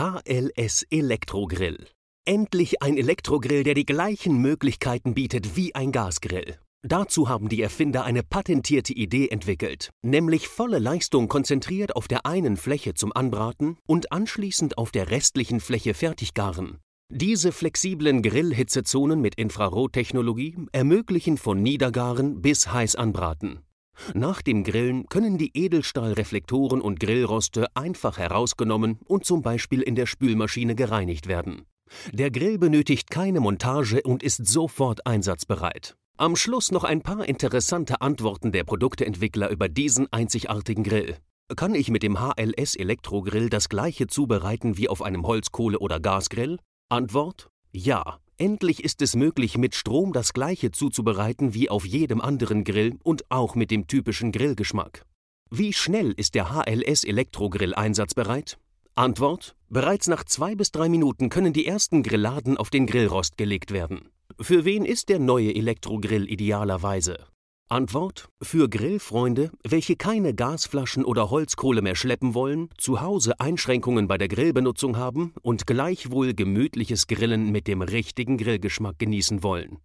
HLS Elektrogrill. Endlich ein Elektrogrill, der die gleichen Möglichkeiten bietet wie ein Gasgrill. Dazu haben die Erfinder eine patentierte Idee entwickelt, nämlich volle Leistung konzentriert auf der einen Fläche zum Anbraten und anschließend auf der restlichen Fläche fertiggaren. Diese flexiblen Grillhitzezonen mit Infrarottechnologie ermöglichen von Niedergaren bis heiß anbraten. Nach dem Grillen können die Edelstahlreflektoren und Grillroste einfach herausgenommen und zum Beispiel in der Spülmaschine gereinigt werden. Der Grill benötigt keine Montage und ist sofort einsatzbereit. Am Schluss noch ein paar interessante Antworten der Produkteentwickler über diesen einzigartigen Grill. Kann ich mit dem HLS Elektrogrill das gleiche zubereiten wie auf einem Holzkohle- oder Gasgrill? Antwort: Ja. Endlich ist es möglich, mit Strom das gleiche zuzubereiten wie auf jedem anderen Grill und auch mit dem typischen Grillgeschmack. Wie schnell ist der HLS Elektrogrill einsatzbereit? Antwort: Bereits nach zwei bis drei Minuten können die ersten Grilladen auf den Grillrost gelegt werden. Für wen ist der neue Elektrogrill idealerweise? Antwort: Für Grillfreunde, welche keine Gasflaschen oder Holzkohle mehr schleppen wollen, zu Hause Einschränkungen bei der Grillbenutzung haben und gleichwohl gemütliches Grillen mit dem richtigen Grillgeschmack genießen wollen.